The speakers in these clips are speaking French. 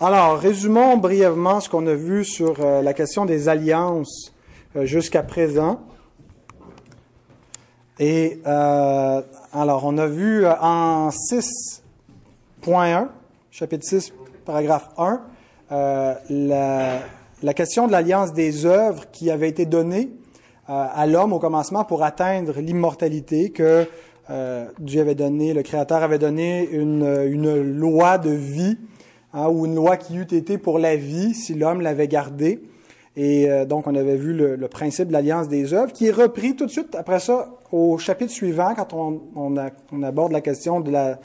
Alors, résumons brièvement ce qu'on a vu sur euh, la question des alliances euh, jusqu'à présent. Et euh, alors, on a vu en 6.1, chapitre 6, paragraphe 1, la, question de l'alliance des œuvres qui avait été donnée à l'homme au commencement pour atteindre l'immortalité que Dieu avait donné, le Créateur avait donné une loi de vie Hein, ou une loi qui eût été pour la vie si l'homme l'avait gardée. Et euh, donc, on avait vu le, principe de l'alliance des œuvres, qui est repris tout de suite après ça au chapitre suivant, quand on, aborde la question de la,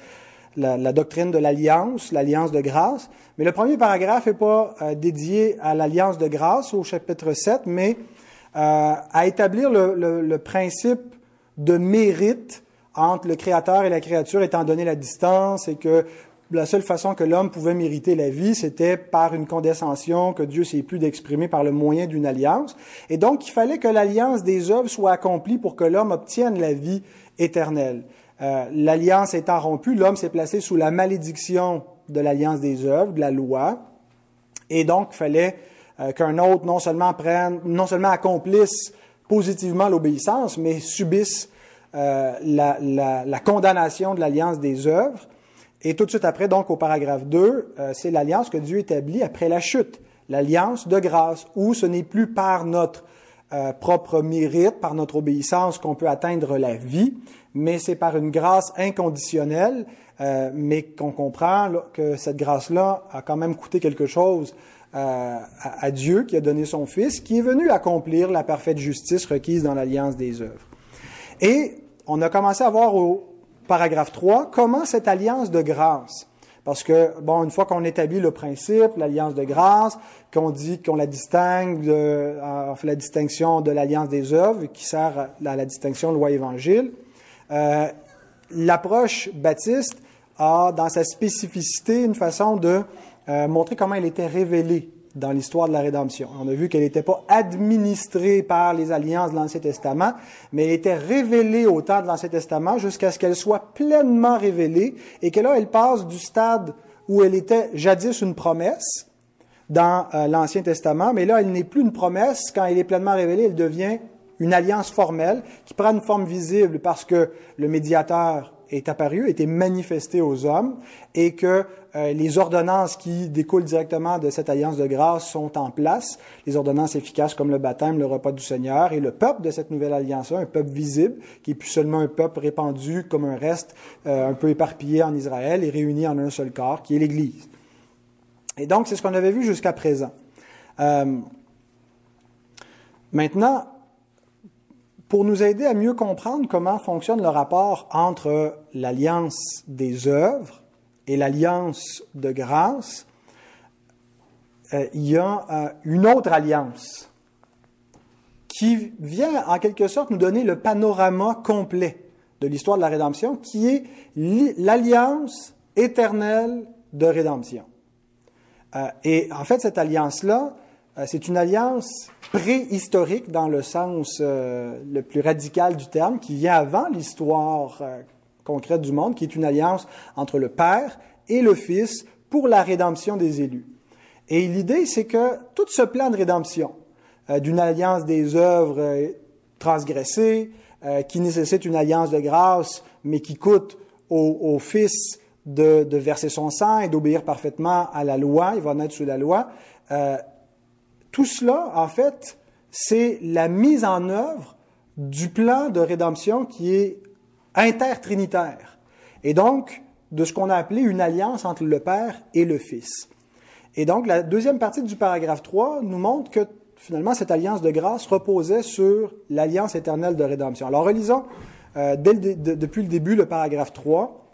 la, doctrine de l'alliance, l'alliance de grâce. Mais le premier paragraphe n'est pas euh, dédié à l'alliance de grâce au chapitre 7, mais euh, à établir le, le, principe de mérite entre le Créateur et la créature, étant donné la distance, et que la seule façon que l'homme pouvait mériter la vie, c'était par une condescension que Dieu s'est plus d'exprimer par le moyen d'une alliance. Et donc, il fallait que l'alliance des œuvres soit accomplie pour que l'homme obtienne la vie éternelle. Euh, l'alliance étant rompue, l'homme s'est placé sous la malédiction de l'alliance des œuvres, de la loi. Et donc, il fallait euh, qu'un autre non seulement prenne, non seulement accomplisse positivement l'obéissance, mais subisse euh, la, la condamnation de l'alliance des œuvres. Et tout de suite après, donc au paragraphe 2, euh, c'est l'alliance que Dieu établit après la chute, l'alliance de grâce, où ce n'est plus par notre euh, propre mérite, par notre obéissance qu'on peut atteindre la vie, mais c'est par une grâce inconditionnelle, euh, mais qu'on comprend que cette grâce-là a quand même coûté quelque chose à, à, Dieu qui a donné son Fils, qui est venu accomplir la parfaite justice requise dans l'alliance des œuvres. Et on a commencé à voir au, paragraphe 3, comment cette alliance de grâce, parce que, bon, une fois qu'on établit le principe, l'alliance de grâce, qu'on dit qu'on la distingue, de, on fait la distinction de l'alliance des œuvres, qui sert à la distinction loi-évangile, euh, l'approche baptiste a, dans sa spécificité, une façon de euh, montrer comment elle était révélée dans l'histoire de la rédemption. On a vu qu'elle n'était pas administrée par les alliances de l'Ancien Testament, mais elle était révélée au temps de l'Ancien Testament jusqu'à ce qu'elle soit pleinement révélée et que là, elle passe du stade où elle était jadis une promesse dans euh, l'Ancien Testament, mais là, elle n'est plus une promesse. Quand elle est pleinement révélée, elle devient une alliance formelle qui prend une forme visible parce que le médiateur est apparu, été manifesté aux hommes, et que euh, les ordonnances qui découlent directement de cette alliance de grâce sont en place, les ordonnances efficaces comme le baptême, le repas du Seigneur, et le peuple de cette nouvelle alliance-là, un peuple visible, qui est plus seulement un peuple répandu comme un reste, euh, un peu éparpillé en Israël et réuni en un seul corps, qui est l'Église. Et donc, c'est ce qu'on avait vu jusqu'à présent. Euh, maintenant, pour nous aider à mieux comprendre comment fonctionne le rapport entre l'alliance des œuvres et l'alliance de grâce, euh, il y a euh, une autre alliance qui vient en quelque sorte nous donner le panorama complet de l'histoire de la rédemption, qui est l'alliance éternelle de rédemption. Euh, et en fait, cette alliance-là, c'est une alliance préhistorique dans le sens le plus radical du terme, qui vient avant l'histoire concrète du monde, qui est une alliance entre le Père et le Fils pour la rédemption des élus. Et l'idée, c'est que tout ce plan de rédemption, euh, d'une alliance des œuvres transgressées, qui nécessite une alliance de grâce, mais qui coûte au, Fils de, de, verser son sang et d'obéir parfaitement à la loi, il va naître sous la loi, tout cela, en fait, c'est la mise en œuvre du plan de rédemption qui est intertrinitaire. Et donc, de ce qu'on a appelé une alliance entre le Père et le Fils. Et donc, la deuxième partie du paragraphe 3 nous montre que finalement, cette alliance de grâce reposait sur l'alliance éternelle de rédemption. Alors, relisons euh, depuis le début le paragraphe 3,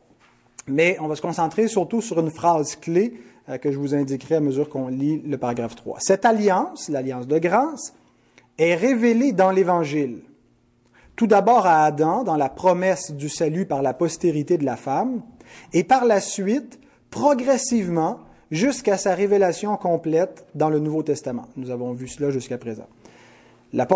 mais on va se concentrer surtout sur une phrase clé euh, que je vous indiquerai à mesure qu'on lit le paragraphe 3. Cette alliance, l'alliance de grâce, est révélée dans l'Évangile. Tout d'abord à Adam, dans la promesse du salut par la postérité de la femme, et par la suite, progressivement, jusqu'à sa révélation complète dans le Nouveau Testament. Nous avons vu cela jusqu'à présent. La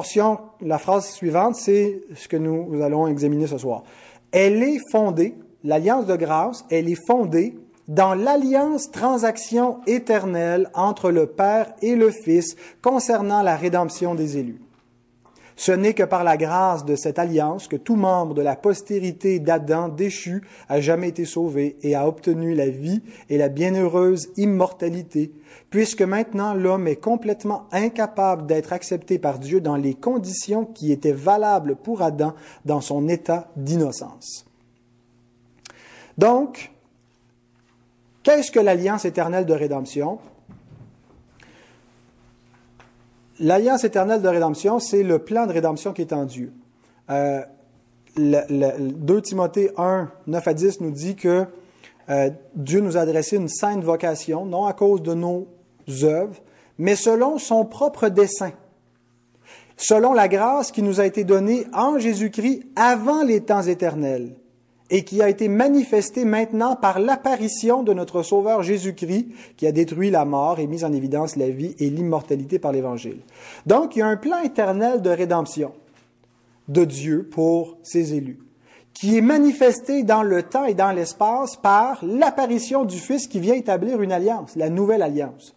la phrase suivante, c'est ce que nous allons examiner ce soir. Elle est fondée, l'alliance de grâce, elle est fondée dans l'alliance transaction éternelle entre le Père et le Fils concernant la rédemption des élus. Ce n'est que par la grâce de cette alliance que tout membre de la postérité d'Adam déchu a jamais été sauvé et a obtenu la vie et la bienheureuse immortalité, puisque maintenant l'homme est complètement incapable d'être accepté par Dieu dans les conditions qui étaient valables pour Adam dans son état d'innocence. Donc, qu'est-ce que l'alliance éternelle de rédemption? L'alliance éternelle de rédemption, c'est le plan de rédemption qui est en Dieu. Euh, 2 Timothée 1, 9 à 10 nous dit que euh, Dieu nous a adressé une sainte vocation, non à cause de nos œuvres, mais selon son propre dessein, selon la grâce qui nous a été donnée en Jésus-Christ avant les temps éternels et qui a été manifesté maintenant par l'apparition de notre Sauveur Jésus-Christ, qui a détruit la mort et mis en évidence la vie et l'immortalité par l'Évangile. Donc, il y a un plan éternel de rédemption de Dieu pour ses élus, qui est manifesté dans le temps et dans l'espace par l'apparition du Fils qui vient établir une alliance, la nouvelle alliance.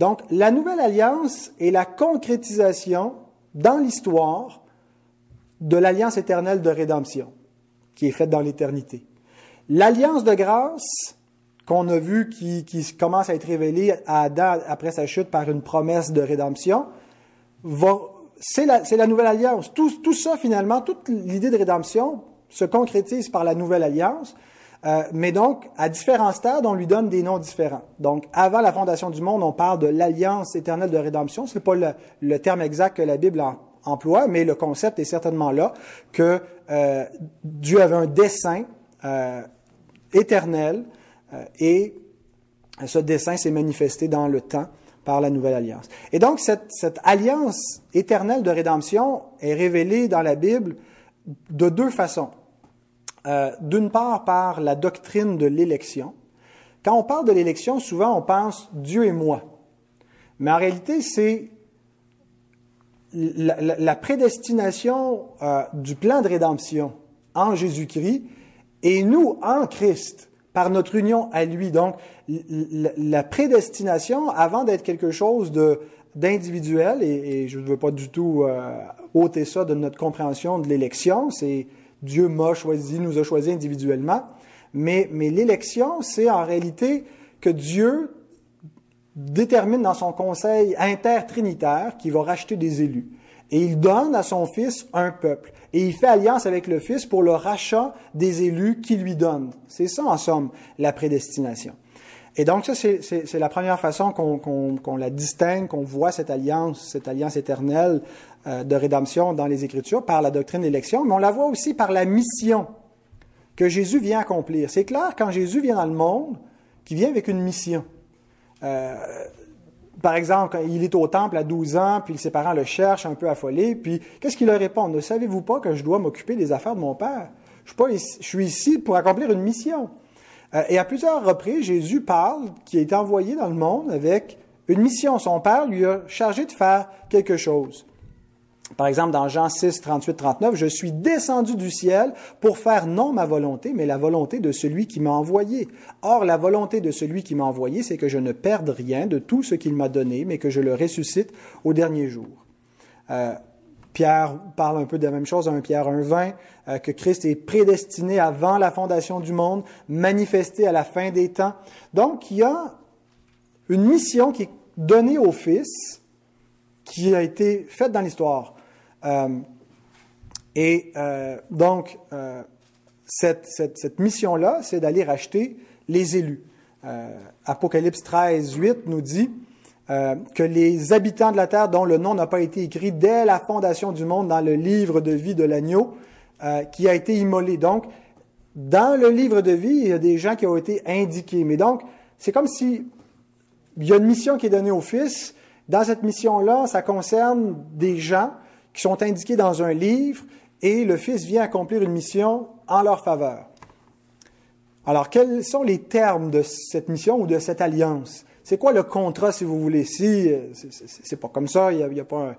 Donc, la nouvelle alliance est la concrétisation dans l'histoire de l'alliance éternelle de rédemption qui est faite dans l'éternité. L'alliance de grâce qu'on a vu qui, commence à être révélée à Adam après sa chute par une promesse de rédemption, c'est la, nouvelle alliance. Tout, tout ça, finalement, toute l'idée de rédemption se concrétise par la nouvelle alliance. Euh, mais donc, à différents stades, on lui donne des noms différents. Donc, avant la fondation du monde, on parle de l'alliance éternelle de rédemption. Ce n'est pas le, terme exact que la Bible emploie, mais le concept est certainement là que euh, Dieu avait un dessein euh, éternel euh, et ce dessein s'est manifesté dans le temps par la nouvelle alliance. Et donc, cette, cette, alliance éternelle de rédemption est révélée dans la Bible de deux façons. Euh, D'une part, par la doctrine de l'élection. Quand on parle de l'élection, souvent on pense Dieu et moi. Mais en réalité, c'est la, prédestination euh, du plan de rédemption en Jésus-Christ et nous en Christ par notre union à lui. Donc, la prédestination, avant d'être quelque chose de d'individuel, et, je ne veux pas du tout euh, ôter ça de notre compréhension de l'élection, c'est Dieu m'a choisi, nous a choisi individuellement, mais, mais l'élection, c'est en réalité que Dieu détermine dans son conseil intertrinitaire qu'il va racheter des élus. Et il donne à son fils un peuple. Et il fait alliance avec le fils pour le rachat des élus qu'il lui donne. C'est ça, en somme, la prédestination. Et donc, ça, c'est la première façon qu'on la distingue, qu'on voit cette alliance, cette alliance éternelle euh, de rédemption dans les Écritures par la doctrine d'élection, mais on la voit aussi par la mission que Jésus vient accomplir. C'est clair, quand Jésus vient dans le monde, qu'il vient avec une mission. Euh, par exemple, il est au temple à 12 ans, puis ses parents le cherchent un peu affolé, puis qu'est-ce qu'il leur répond? Ne savez-vous pas que je dois m'occuper des affaires de mon Père? Je suis, ici, pour accomplir une mission. Euh, et à plusieurs reprises, Jésus parle qui est envoyé dans le monde avec une mission. Son Père lui a chargé de faire quelque chose. Par exemple, dans Jean 6, 38, 39, je suis descendu du ciel pour faire non ma volonté, mais la volonté de celui qui m'a envoyé. Or, la volonté de celui qui m'a envoyé, c'est que je ne perde rien de tout ce qu'il m'a donné, mais que je le ressuscite au dernier jour. Euh, Pierre parle un peu de la même chose, 1 Pierre 1.20, euh, que Christ est prédestiné avant la fondation du monde, manifesté à la fin des temps. Donc, il y a une mission qui est donnée au Fils, qui a été faite dans l'histoire. Euh, et euh, donc, euh, cette, cette, cette mission-là, c'est d'aller racheter les élus. Apocalypse 13, 8 nous dit que les habitants de la terre dont le nom n'a pas été écrit dès la fondation du monde dans le livre de vie de l'agneau, qui a été immolé. Donc, dans le livre de vie, il y a des gens qui ont été indiqués. Mais donc, c'est comme si il y a une mission qui est donnée au Fils. Dans cette mission-là, ça concerne des gens qui sont indiqués dans un livre et le Fils vient accomplir une mission en leur faveur. Alors, quels sont les termes de cette mission ou de cette alliance? C'est quoi le contrat, si vous voulez? Si, c'est pas comme ça, il n'y a, pas, un,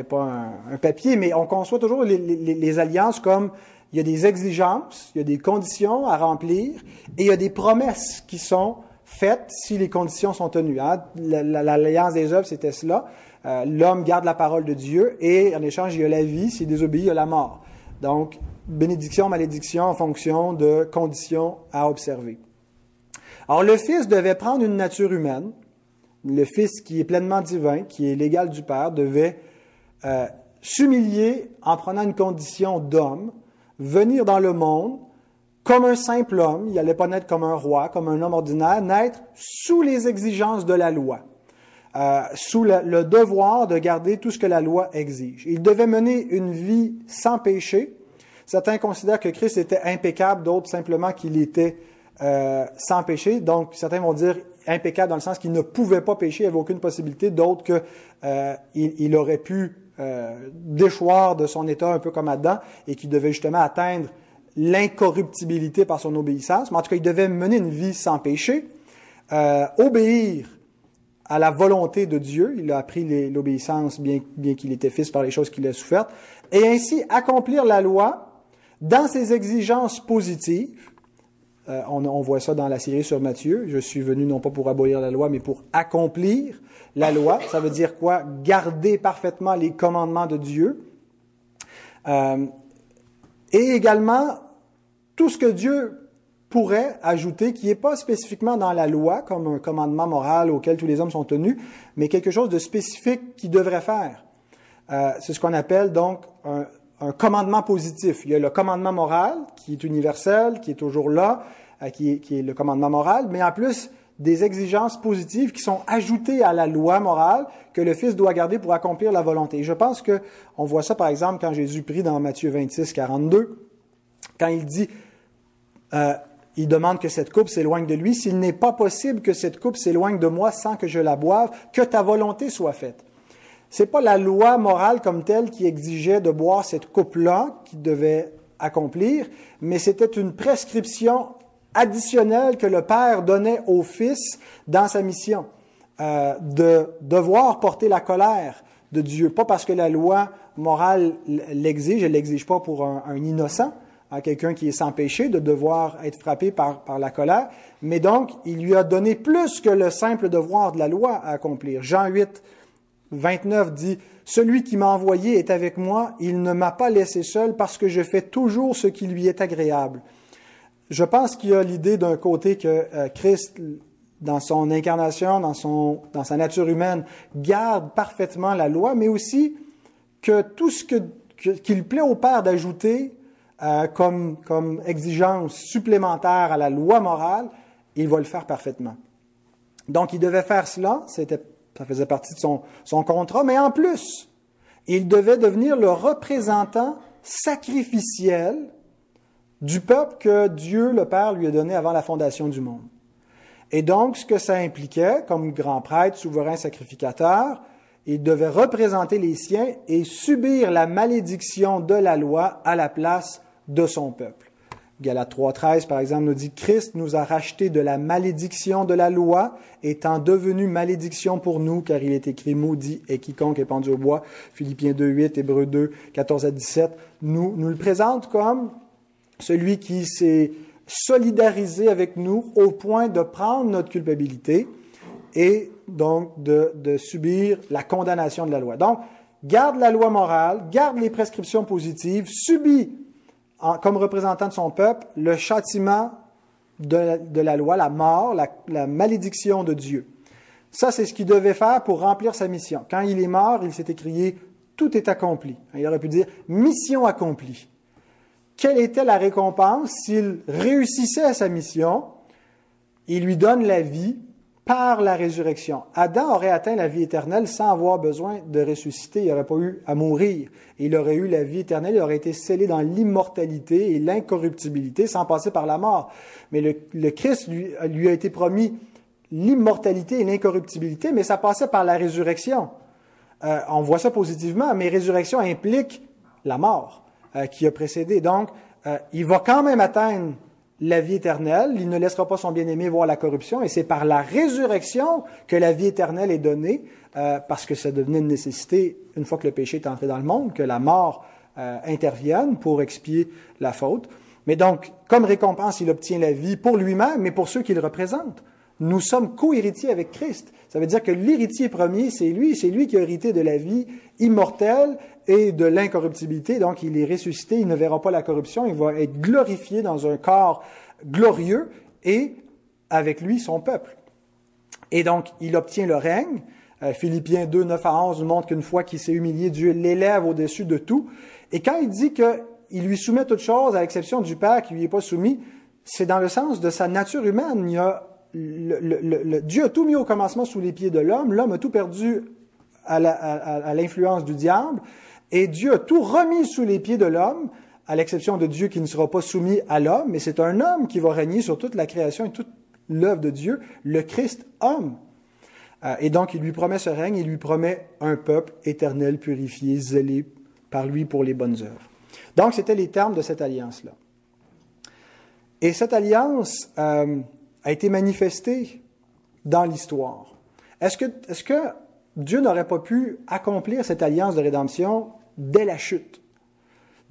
a pas, un, papier, mais on conçoit toujours les, alliances comme il y a des exigences, il y a des conditions à remplir et il y a des promesses qui sont faites si les conditions sont tenues. Hein. L'alliance des œuvres, c'était cela. Euh, l'homme garde la parole de Dieu et en échange, il y a la vie. S'il désobéit, il y a la mort. Donc, bénédiction, malédiction en fonction de conditions à observer. Alors, le Fils devait prendre une nature humaine. Le Fils qui est pleinement divin, qui est l'égal du Père, devait euh, s'humilier en prenant une condition d'homme, venir dans le monde comme un simple homme, il n'allait pas naître comme un roi, comme un homme ordinaire, naître sous les exigences de la loi, euh, sous le, devoir de garder tout ce que la loi exige. Il devait mener une vie sans péché. Certains considèrent que Christ était impeccable, d'autres simplement qu'il était euh, sans péché. Donc, certains vont dire impeccable dans le sens qu'il ne pouvait pas pécher, il n'y avait aucune possibilité, d'autres qu'il euh, il aurait pu euh, déchoir de son état un peu comme Adam et qu'il devait justement atteindre l'incorruptibilité par son obéissance. Mais en tout cas, il devait mener une vie sans péché, euh, obéir à la volonté de Dieu. Il a appris l'obéissance bien, bien qu'il était fils par les choses qu'il a souffertes. Et ainsi accomplir la loi dans ses exigences positives. Euh, on, on, voit ça dans la série sur Matthieu. Je suis venu non pas pour abolir la loi, mais pour accomplir la loi. Ça veut dire quoi? Garder parfaitement les commandements de Dieu. Euh, et également tout ce que Dieu pourrait ajouter, qui n'est pas spécifiquement dans la loi, comme un commandement moral auquel tous les hommes sont tenus, mais quelque chose de spécifique qu'il devrait faire. Euh, c'est ce qu'on appelle donc un, commandement positif. Il y a le commandement moral, qui est universel, qui est toujours là, euh, qui est le commandement moral, mais en plus, des exigences positives qui sont ajoutées à la loi morale que le Fils doit garder pour accomplir la volonté. Je pense que on voit ça par exemple quand Jésus prie dans Matthieu 26, 42, quand il dit, euh, il demande que cette coupe s'éloigne de lui. S'il n'est pas possible que cette coupe s'éloigne de moi sans que je la boive, que ta volonté soit faite. C'est pas la loi morale comme telle qui exigeait de boire cette coupe-là qui devait accomplir, mais c'était une prescription additionnel que le Père donnait au Fils dans sa mission, euh, de devoir porter la colère de Dieu, pas parce que la loi morale l'exige, elle l'exige pas pour un, innocent, à quelqu'un qui est sans péché, de devoir être frappé par, par la colère, mais donc il lui a donné plus que le simple devoir de la loi à accomplir. Jean 8, 29 dit, Celui qui m'a envoyé est avec moi, il ne m'a pas laissé seul parce que je fais toujours ce qui lui est agréable. Je pense qu'il y a l'idée d'un côté que euh, Christ, dans son incarnation, dans, sa nature humaine, garde parfaitement la loi, mais aussi que tout ce qu'il plaît au Père d'ajouter euh, comme, comme exigence supplémentaire à la loi morale, il va le faire parfaitement. Donc, il devait faire cela, ça faisait partie de son contrat, mais en plus, il devait devenir le représentant sacrificiel du peuple que Dieu le Père lui a donné avant la fondation du monde. Et donc, ce que ça impliquait, comme grand prêtre, souverain, sacrificateur, il devait représenter les siens et subir la malédiction de la loi à la place de son peuple. Galates 3.13, par exemple, nous dit Christ nous a rachetés de la malédiction de la loi, étant devenu malédiction pour nous, car il est écrit maudit et quiconque est pendu au bois. Philippiens 2.8, Hébreux 2, 14 à 17, nous, nous le présente comme celui qui s'est solidarisé avec nous au point de prendre notre culpabilité et donc de, subir la condamnation de la loi. Donc, garde la loi morale, garde les prescriptions positives, subit comme représentant de son peuple le châtiment de, la loi, la mort, la, la malédiction de Dieu. Ça, c'est ce qu'il devait faire pour remplir sa mission. Quand il est mort, il s'est écrié Tout est accompli. Il aurait pu dire Mission accomplie quelle était la récompense s'il réussissait à sa mission? Il lui donne la vie par la résurrection. Adam aurait atteint la vie éternelle sans avoir besoin de ressusciter. Il n'aurait pas eu à mourir. Il aurait eu la vie éternelle. Il aurait été scellé dans l'immortalité et l'incorruptibilité sans passer par la mort. Mais le, Christ lui, a été promis l'immortalité et l'incorruptibilité, mais ça passait par la résurrection. Euh, on voit ça positivement, mais résurrection implique la mort. Euh, qui a précédé. Donc, euh, il va quand même atteindre la vie éternelle. Il ne laissera pas son bien-aimé voir la corruption. Et c'est par la résurrection que la vie éternelle est donnée, euh, parce que ça devenait une nécessité une fois que le péché est entré dans le monde, que la mort euh, interviennent pour expier la faute. Mais donc, comme récompense, il obtient la vie pour lui-même, mais pour ceux qu'il représente. Nous sommes co-héritiers avec Christ. Ça veut dire que l'héritier premier, c'est lui, c'est lui qui a hérité de la vie immortelle et de l'incorruptibilité. Donc, il est ressuscité, il ne verra pas la corruption, il va être glorifié dans un corps glorieux et avec lui son peuple. Et donc, il obtient le règne. Euh, Philippiens 2, 9 à 11 nous montre qu'une fois qu'il s'est humilié, Dieu l'élève au-dessus de tout. Et quand il dit qu'il lui soumet toute chose, à l'exception du Père qui lui est pas soumis, c'est dans le sens de sa nature humaine. Il a, le, Dieu a tout mis au commencement sous les pieds de l'homme. L'homme a tout perdu à l'influence du diable. Et Dieu a tout remis sous les pieds de l'homme, à l'exception de Dieu qui ne sera pas soumis à l'homme, mais c'est un homme qui va régner sur toute la création et toute l'œuvre de Dieu, le Christ homme. Euh, et donc, il lui promet ce règne, il lui promet un peuple éternel, purifié, zélé par lui pour les bonnes œuvres. Donc, c'était les termes de cette alliance-là. Et cette alliance euh, a été manifestée dans l'histoire. Est-ce que, est-ce que Dieu n'aurait pas pu accomplir cette alliance de rédemption dès la chute?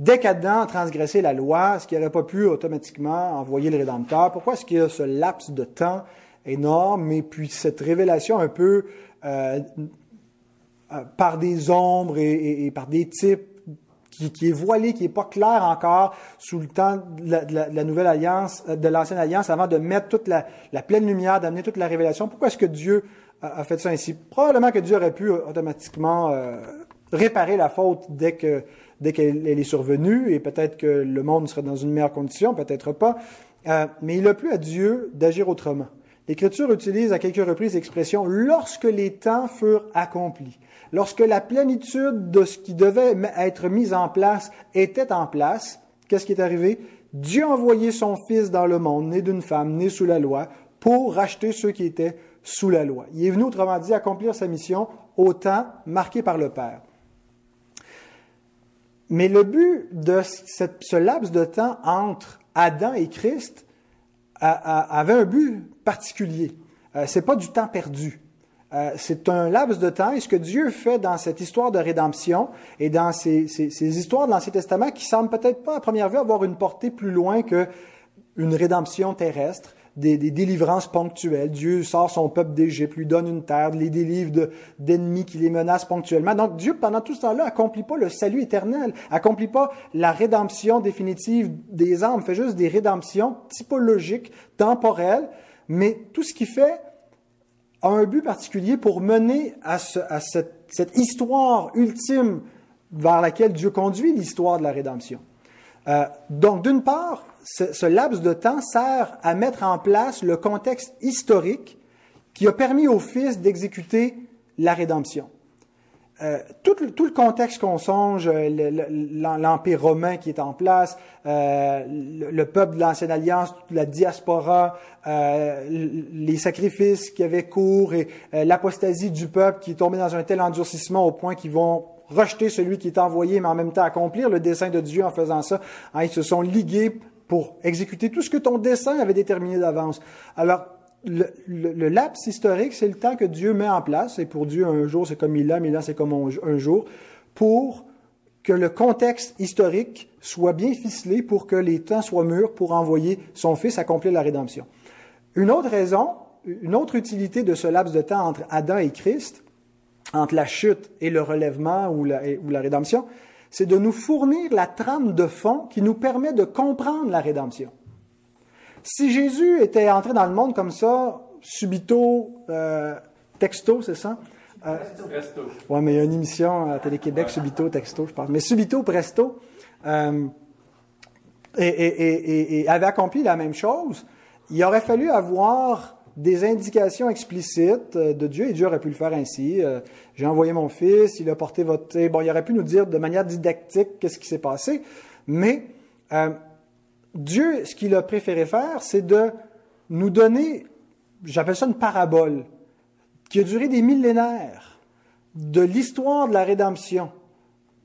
Dès qu'Adam a transgressé la loi, est-ce qu'il n'aurait pas pu automatiquement envoyer le Rédempteur? Pourquoi est-ce qu'il y a ce laps de temps énorme et puis cette révélation un peu euh, euh, par des ombres et, par des types qui, est voilé, qui n'est pas clair encore sous le temps de la, nouvelle alliance, euh, de l'ancienne alliance, avant de mettre toute la, pleine lumière, d'amener toute la révélation. Pourquoi est-ce que Dieu a, fait ça ainsi? Probablement que Dieu aurait pu automatiquement réparer la faute dès que dès qu'elle est survenue, et peut-être que le monde serait dans une meilleure condition, peut-être pas. Euh, mais il a plu à Dieu d'agir autrement. L'Écriture utilise à quelques reprises l'expression lorsque les temps furent accomplis, lorsque la plénitude de ce qui devait être mis en place était en place. Qu'est-ce qui est arrivé? Dieu a envoyé son Fils dans le monde, né d'une femme, né sous la loi, pour racheter ceux qui étaient sous la loi. Il est venu, autrement dit, accomplir sa mission au temps marqué par le Père. Mais le but de ce laps de temps entre Adam et Christ avait un but particulier. Euh, c'est pas du temps perdu. Euh, c'est un laps de temps. Et ce que Dieu fait dans cette histoire de rédemption et dans ces, histoires de l'Ancien Testament qui semblent peut-être pas à première vue avoir une portée plus loin que une rédemption terrestre, des, délivrances ponctuelles. Dieu sort son peuple d'Égypte, lui donne une terre, les délivre d'ennemis qui les menacent ponctuellement. Donc Dieu, pendant tout ce temps-là, accomplit pas le salut éternel, accomplit pas la rédemption définitive des âmes, fait juste des rédemptions typologiques, temporelles, mais tout ce qu'il fait a un but particulier pour mener à, cette, cette histoire ultime vers laquelle Dieu conduit l'histoire de la rédemption. Euh, donc, d'une part, ce, laps de temps sert à mettre en place le contexte historique qui a permis au Fils d'exécuter la rédemption. Euh, tout, le contexte qu'on songe, euh, l'Empire romain qui est en place, le, peuple de l'Ancienne Alliance, la diaspora, les sacrifices qui avaient cours et l'apostasie du peuple qui est tombé dans un tel endurcissement au point qu'ils vont rejeter celui qui est envoyé, mais en même temps accomplir le dessein de Dieu en faisant ça. Hein, ils se sont ligués pour exécuter tout ce que ton dessein avait déterminé d'avance. Alors, le, laps historique, c'est le temps que Dieu met en place, et pour Dieu, un jour, c'est comme mille ans, mille ans, c'est comme un jour, pour que le contexte historique soit bien ficelé, pour que les temps soient mûrs pour envoyer son Fils accomplir la rédemption. Une autre raison, une autre utilité de ce laps de temps entre Adam et Christ, entre la chute et le relèvement ou la rédemption, c'est de nous fournir la trame de fond qui nous permet de comprendre la rédemption. Si Jésus était entré dans le monde comme ça, subito, euh, texto, c'est ça? Euh, presto. Oui, mais il y a une émission à Télé-Québec, subito, texto, je pense. Mais subito, presto, euh, et, et, et, et, avait accompli la même chose, il aurait fallu avoir des indications explicites euh, de Dieu, et Dieu aurait pu le faire ainsi. Euh, j'ai envoyé mon fils, il a porté votre... Bon, il aurait pu nous dire de manière didactique qu'est-ce qui s'est passé, mais euh, Dieu, ce qu'il a préféré faire, c'est de nous donner, j'appelle ça une parabole, qui a duré des millénaires, de l'histoire de la rédemption,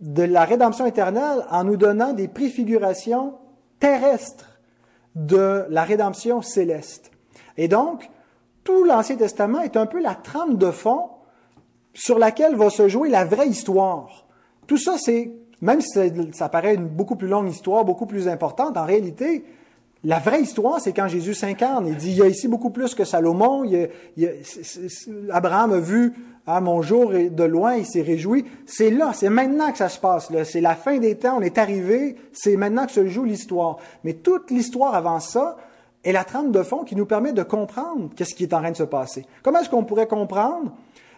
de la rédemption éternelle, en nous donnant des préfigurations terrestres de la rédemption céleste. Et donc, tout l'Ancien Testament est un peu la trame de fond sur laquelle va se jouer la vraie histoire. Tout ça, c'est même si ça paraît une beaucoup plus longue histoire, beaucoup plus importante, en réalité, la vraie histoire, c'est quand Jésus s'incarne. Il dit, il y a ici beaucoup plus que Salomon. Abraham a vu à mon jour de loin, il s'est réjoui. C'est là, c'est maintenant que ça se passe. C'est la fin des temps, on est arrivé, c'est maintenant que se joue l'histoire. Mais toute l'histoire avant ça est la trame de fond qui nous permet de comprendre qu'est-ce qui est en train de se passer. Comment est-ce qu'on pourrait comprendre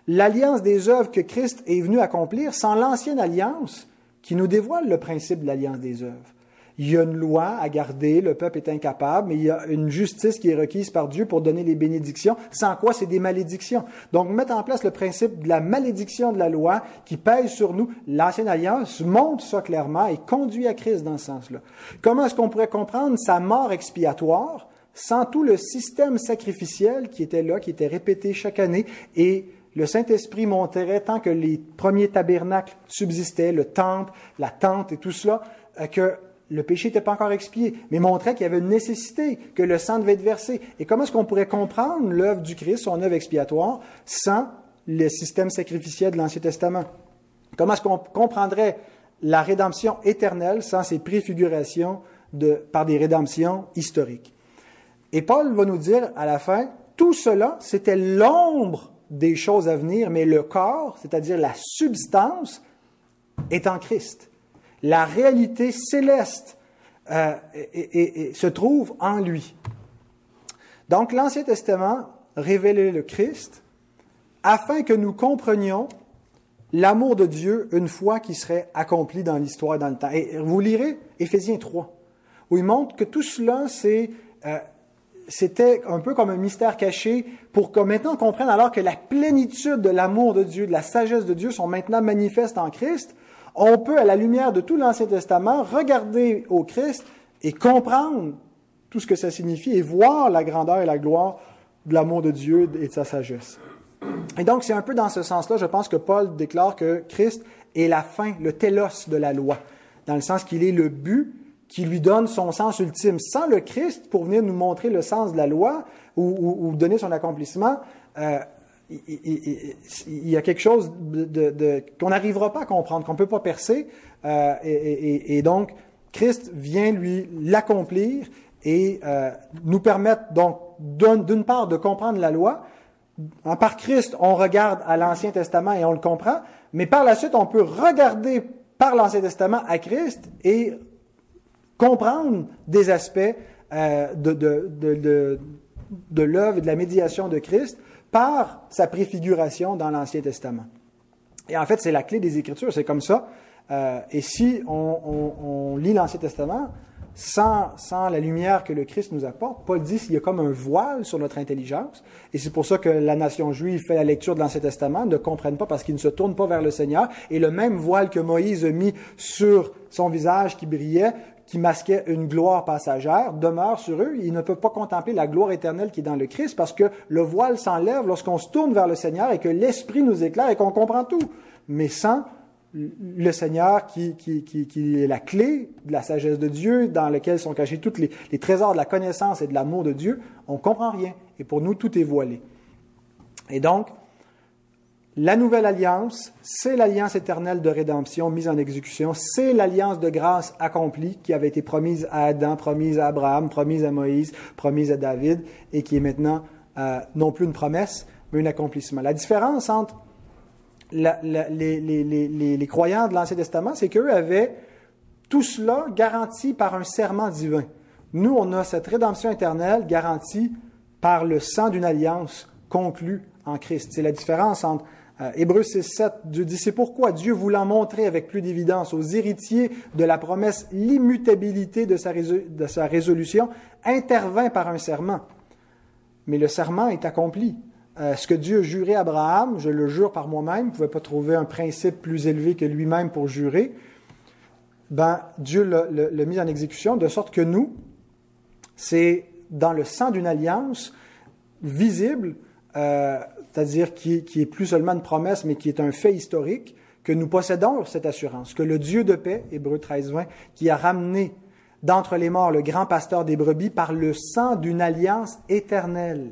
l'alliance des œuvres que Christ est venu accomplir sans l'ancienne alliance qui nous dévoile le principe de l'alliance des œuvres? il y a une loi à garder, le peuple est incapable, mais il y a une justice qui est requise par Dieu pour donner les bénédictions, sans quoi c'est des malédictions. Donc, mettre en place le principe de la malédiction de la loi qui pèse sur nous, l'ancienne alliance montre ça clairement et conduit à Christ dans ce sens-là. Comment est-ce qu'on pourrait comprendre sa mort expiatoire sans tout le système sacrificiel qui était là, qui était répété chaque année et le Saint-Esprit montrait tant que les premiers tabernacles subsistaient, le temple, la tente et tout cela, euh, que le péché n'était pas encore expié, mais montrait qu'il y avait une nécessité, que le sang devait être versé. Et comment est-ce qu'on pourrait comprendre l'œuvre du Christ, son œuvre expiatoire, sans le système sacrificiel de l'Ancien Testament? Comment est-ce qu'on comprendrait la rédemption éternelle sans ces préfigurations par des rédemptions historiques? Et Paul va nous dire à la fin, tout cela, c'était l'ombre des choses à venir, mais le corps, c'est-à-dire la substance, est en Christ la réalité céleste euh, se trouve en lui. Donc l'Ancien Testament révélait le Christ afin que nous comprenions l'amour de Dieu une fois qu'il serait accompli dans l'histoire et dans le temps. Et vous lirez Éphésiens 3, où il montre que tout cela, c'est... Euh, c'était un peu comme un mystère caché pour que maintenant on comprenne alors que la plénitude de l'amour de Dieu, de la sagesse de Dieu sont maintenant manifestes en Christ, on peut, à la lumière de tout l'Ancien Testament, regarder au Christ et comprendre tout ce que ça signifie et voir la grandeur et la gloire de l'amour de Dieu et de sa sagesse. Et donc, c'est un peu dans ce sens-là, je pense que Paul déclare que Christ est la fin, le télos de la loi, dans le sens qu'il est le but qui lui donne son sens ultime. Sans le Christ, pour venir nous montrer le sens de la loi ou, donner son accomplissement, euh, il y a quelque chose de, qu'on n'arrivera pas à comprendre, qu'on ne peut pas percer. Euh, et, donc, Christ vient lui l'accomplir et euh, nous permettre donc d'une part de comprendre la loi. Par Christ, on regarde à l'Ancien Testament et on le comprend, mais par la suite, on peut regarder par l'Ancien Testament à Christ et comprendre des aspects euh, de, de, de l'œuvre et de la médiation de Christ par sa préfiguration dans l'Ancien Testament. Et en fait, c'est la clé des Écritures, c'est comme ça. Euh, et si on, lit l'Ancien Testament sans, sans, la lumière que le Christ nous apporte, Paul dit qu'il y a comme un voile sur notre intelligence. Et c'est pour ça que la nation juive fait la lecture de l'Ancien Testament, ne comprennent pas parce qu'ils ne se tournent pas vers le Seigneur. Et le même voile que Moïse a mis sur son visage qui brillait, qui masquait une gloire passagère demeure sur eux. Ils ne peuvent pas contempler la gloire éternelle qui est dans le Christ parce que le voile s'enlève lorsqu'on se tourne vers le Seigneur et que l'Esprit nous éclaire et qu'on comprend tout. Mais sans le Seigneur qui, qui, est la clé de la sagesse de Dieu, dans lequel sont cachés tous les, les trésors de la connaissance et de l'amour de Dieu, on ne comprend rien. Et pour nous, tout est voilé. Et donc, la nouvelle alliance, c'est l'alliance éternelle de rédemption mise en exécution, c'est l'alliance de grâce accomplie qui avait été promise à Adam, promise à Abraham, promise à Moïse, promise à David, et qui est maintenant euh, non plus une promesse, mais un accomplissement. La différence entre les, les, croyants de l'Ancien Testament, c'est qu'eux avaient tout cela garanti par un serment divin. Nous, on a cette rédemption éternelle garantie par le sang d'une alliance conclue en Christ. C'est la différence entre euh, Hébreux 6, 7, Dieu dit, c'est pourquoi Dieu voulant montrer avec plus d'évidence aux héritiers de la promesse l'immutabilité de sa, résolution, intervint par un serment. Mais le serment est accompli. Euh, ce que Dieu juré à Abraham, je le jure par moi-même, ne pouvez pas trouver un principe plus élevé que lui-même pour jurer, ben, Dieu l'a mis en exécution, de sorte que nous, c'est dans le sang d'une alliance visible, euh, c'est-à-dire qui, est plus seulement une promesse, mais qui est un fait historique, que nous possédons cette assurance, que le Dieu de paix, Hébreu 13, 20, qui a ramené d'entre les morts le grand pasteur des brebis par le sang d'une alliance éternelle.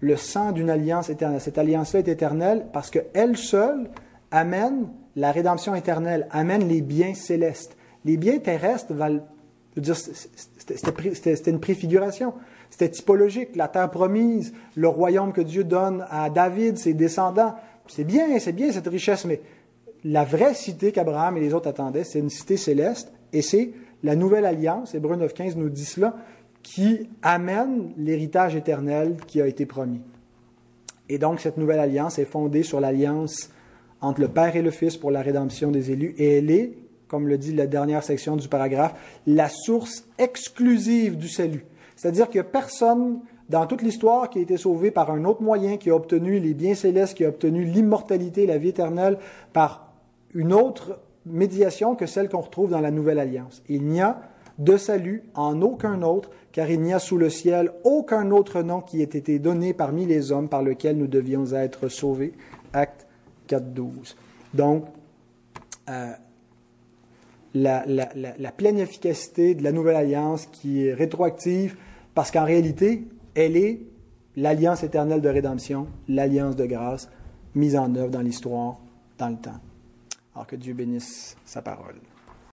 Le sang d'une alliance éternelle. Cette alliance-là est éternelle parce qu'elle seule amène la rédemption éternelle, amène les biens célestes. Les biens terrestres valent, c'était une préfiguration. C'était typologique, la terre promise, le royaume que Dieu donne à David, ses descendants. C'est bien, c'est bien cette richesse, mais la vraie cité qu'Abraham et les autres attendaient, c'est une cité céleste, et c'est la nouvelle alliance, Hébreu 9.15 nous dit cela, qui amène l'héritage éternel qui a été promis. Et donc, cette nouvelle alliance est fondée sur l'alliance entre le Père et le Fils pour la rédemption des élus, et elle est, comme le dit la dernière section du paragraphe, la source exclusive du salut. C'est-à-dire que personne dans toute l'histoire qui a été sauvé par un autre moyen, qui a obtenu les biens célestes, qui a obtenu l'immortalité, la vie éternelle, par une autre médiation que celle qu'on retrouve dans la Nouvelle Alliance. Il n'y a de salut en aucun autre, car il n'y a sous le ciel aucun autre nom qui ait été donné parmi les hommes par lequel nous devions être sauvés. Acte 4.12. Donc, euh, la, pleine efficacité de la Nouvelle Alliance qui est rétroactive, parce qu'en réalité, elle est l'alliance éternelle de rédemption, l'alliance de grâce mise en œuvre dans l'histoire, dans le temps. Alors que Dieu bénisse sa parole.